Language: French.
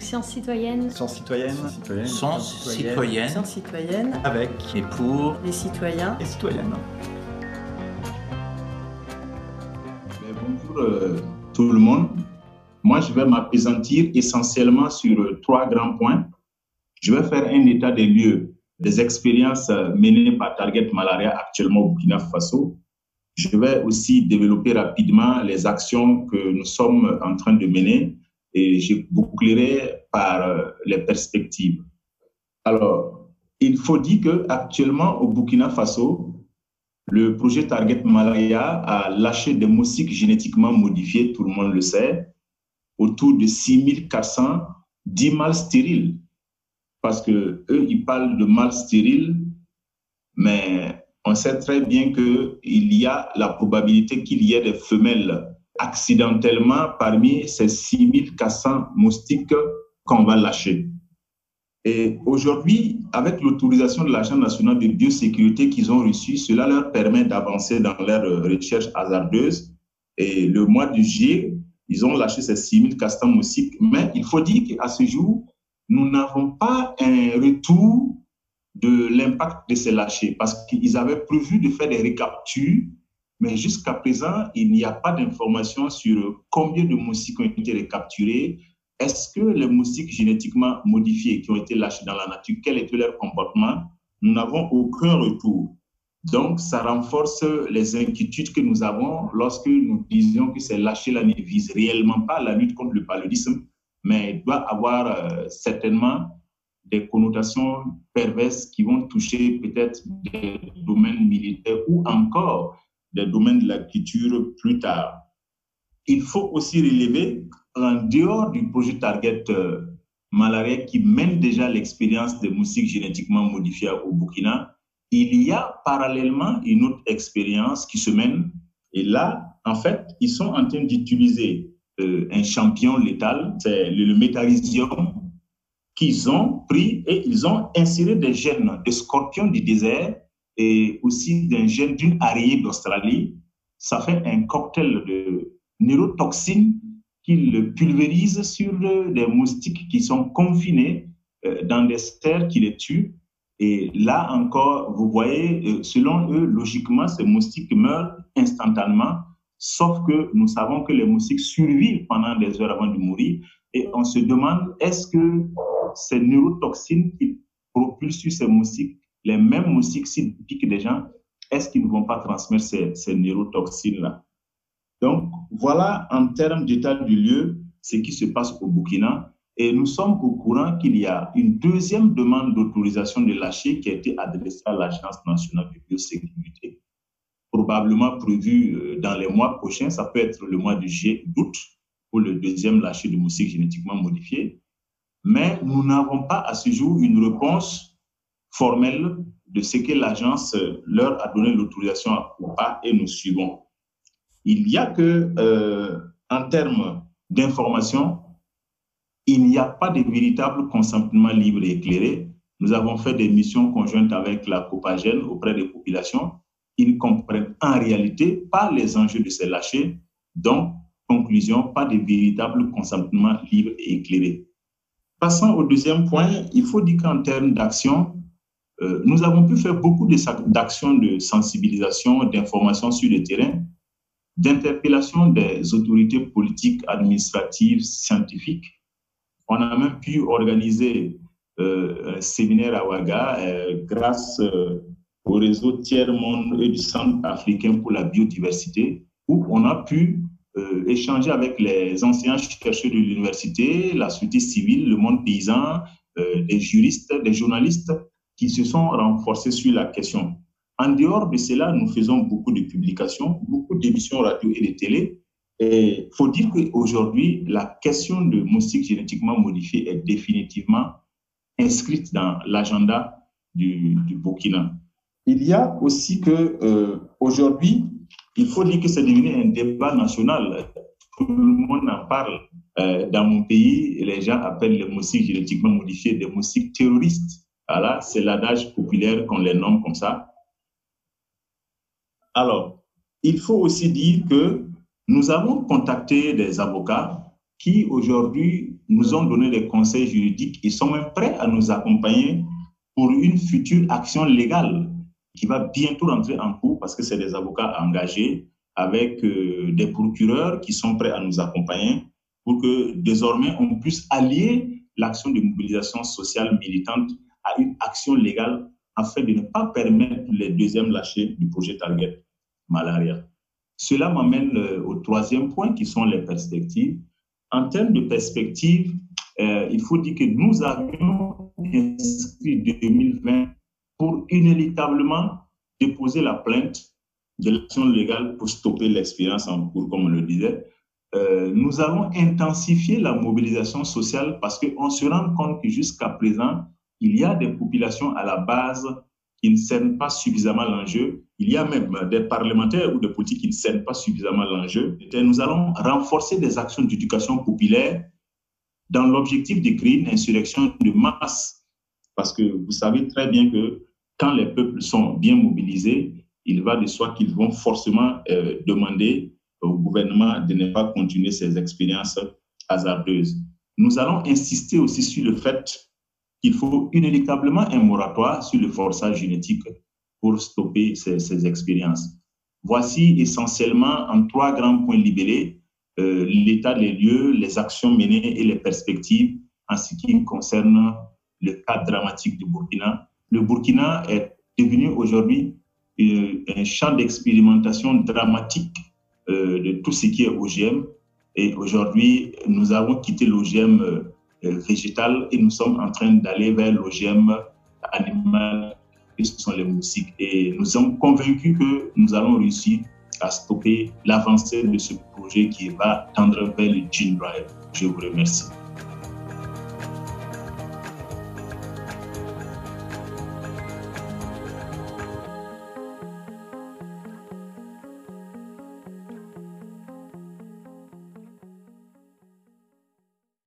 Sciences citoyennes. Sciences citoyennes. Citoyennes. Sciences citoyennes. Sciences citoyennes. Avec Et pour Les citoyens. et citoyennes. Mais Bonjour euh, tout le monde. Moi, je vais m'appesantir essentiellement sur euh, trois grands points. Je vais faire un état des lieux des expériences euh, menées par Target Malaria actuellement au Burkina Faso. Je vais aussi développer rapidement les actions que nous sommes en train de mener et je bouclerai par euh, les perspectives. Alors, il faut dire que actuellement au Burkina Faso, le projet Target Malaria a lâché des moustiques génétiquement modifiés, tout le monde le sait, autour de 6410 mâles stériles. Parce que eux, ils parlent de mâles stériles, mais on sait très bien qu'il y a la probabilité qu'il y ait des femelles accidentellement parmi ces 6400 moustiques qu'on va lâcher. Et aujourd'hui, avec l'autorisation de l'Agence nationale de biosécurité qu'ils ont reçue, cela leur permet d'avancer dans leurs recherches hasardeuses. Et le mois de juillet, ils ont lâché ces 6400 moustiques. Mais il faut dire qu'à ce jour, nous n'avons pas un retour de l'impact de ces lâchers parce qu'ils avaient prévu de faire des récaptures, mais jusqu'à présent, il n'y a pas d'information sur combien de moustiques ont été récapturés. Est-ce que les moustiques génétiquement modifiés qui ont été lâchés dans la nature, quel était leur comportement? Nous n'avons aucun retour. Donc, ça renforce les inquiétudes que nous avons lorsque nous disons que ces lâchers-là ne visent réellement pas la lutte contre le paludisme, mais doit avoir euh, certainement des connotations perverses qui vont toucher peut-être des domaines militaires ou encore des domaines de la culture plus tard. Il faut aussi relever, en dehors du projet Target euh, Malaria qui mène déjà l'expérience des moustiques génétiquement modifiés au Burkina, il y a parallèlement une autre expérience qui se mène. Et là, en fait, ils sont en train d'utiliser euh, un champion létal, c'est le, le métarhizium, qu'ils ont pris et ils ont inséré des gènes de scorpions du désert et aussi d'un gène d'une araignée d'Australie. Ça fait un cocktail de neurotoxines qu'ils pulvérisent sur des moustiques qui sont confinés euh, dans des serres qui les tuent. Et là encore, vous voyez, euh, selon eux, logiquement, ces moustiques meurent instantanément Sauf que nous savons que les moustiques survivent pendant des heures avant de mourir. Et on se demande, est-ce que ces neurotoxines qui propulsent sur ces moustiques, les mêmes moustiques, s'ils piquent des gens, est-ce qu'ils ne vont pas transmettre ces, ces neurotoxines-là? Donc, voilà en termes d'état du lieu ce qui se passe au Burkina. Et nous sommes au courant qu'il y a une deuxième demande d'autorisation de lâcher qui a été adressée à l'Agence nationale de biosécurité probablement prévu dans les mois prochains. Ça peut être le mois de juillet, d'août, pour le deuxième lâcher de moustiques génétiquement modifiés. Mais nous n'avons pas à ce jour une réponse formelle de ce que l'agence leur a donné l'autorisation ou pas et nous suivons. Il y a que, euh, en termes d'information, il n'y a pas de véritable consentement libre et éclairé. Nous avons fait des missions conjointes avec la Copagène auprès des populations ils ne comprennent en réalité pas les enjeux de ces lâchers. Donc, conclusion, pas de véritable consentement libre et éclairé. Passons au deuxième point, il faut dire qu'en termes d'action, euh, nous avons pu faire beaucoup d'actions de sensibilisation, d'information sur le terrain, d'interpellation des autorités politiques, administratives, scientifiques. On a même pu organiser euh, un séminaire à Ouaga euh, grâce au réseau Tiers-Monde et du Centre africain pour la biodiversité, où on a pu euh, échanger avec les anciens chercheurs de l'université, la société civile, le monde paysan, euh, des juristes, des journalistes qui se sont renforcés sur la question. En dehors de cela, nous faisons beaucoup de publications, beaucoup d'émissions radio et de télé. Et il faut dire qu'aujourd'hui, la question de moustiques génétiquement modifiés est définitivement inscrite dans l'agenda du, du Burkina. Il y a aussi que euh, aujourd'hui, il faut dire que c'est devenu un débat national. Tout le monde en parle. Euh, dans mon pays, les gens appellent les moustiques génétiquement modifiés des moustiques terroristes. Voilà, c'est l'adage populaire qu'on les nomme comme ça. Alors, il faut aussi dire que nous avons contacté des avocats qui aujourd'hui nous ont donné des conseils juridiques et sont même prêts à nous accompagner pour une future action légale qui va bientôt rentrer en cours parce que c'est des avocats engagés avec euh, des procureurs qui sont prêts à nous accompagner pour que désormais on puisse allier l'action de mobilisation sociale militante une action légale afin de ne pas permettre les deuxièmes lâchers du projet Target Malaria. Cela m'amène euh, au troisième point qui sont les perspectives. En termes de perspectives, euh, il faut dire que nous avions inscrit 2020 pour inéluctablement déposer la plainte de l'action légale pour stopper l'expérience en cours, comme on le disait. Euh, nous allons intensifier la mobilisation sociale parce qu'on se rend compte que jusqu'à présent, il y a des populations à la base qui ne cernent pas suffisamment l'enjeu. Il y a même des parlementaires ou des politiques qui ne cernent pas suffisamment l'enjeu. Nous allons renforcer des actions d'éducation populaire dans l'objectif de créer une insurrection de masse. Parce que vous savez très bien que quand les peuples sont bien mobilisés, il va de soi qu'ils vont forcément euh, demander au gouvernement de ne pas continuer ces expériences hasardeuses. Nous allons insister aussi sur le fait qu'il faut inéluctablement un moratoire sur le forçage génétique pour stopper ces, ces expériences. Voici essentiellement en trois grands points libellés euh, l'état des lieux, les actions menées et les perspectives en ce qui concerne le cas dramatique du Burkina. Le Burkina est devenu aujourd'hui euh, un champ d'expérimentation dramatique euh, de tout ce qui est OGM. Et aujourd'hui, nous avons quitté l'OGM euh, végétal et nous sommes en train d'aller vers l'OGM animal, qui sont les moustiques. Et nous sommes convaincus que nous allons réussir à stopper l'avancée de ce projet qui va tendre vers le Gene Drive. Je vous remercie.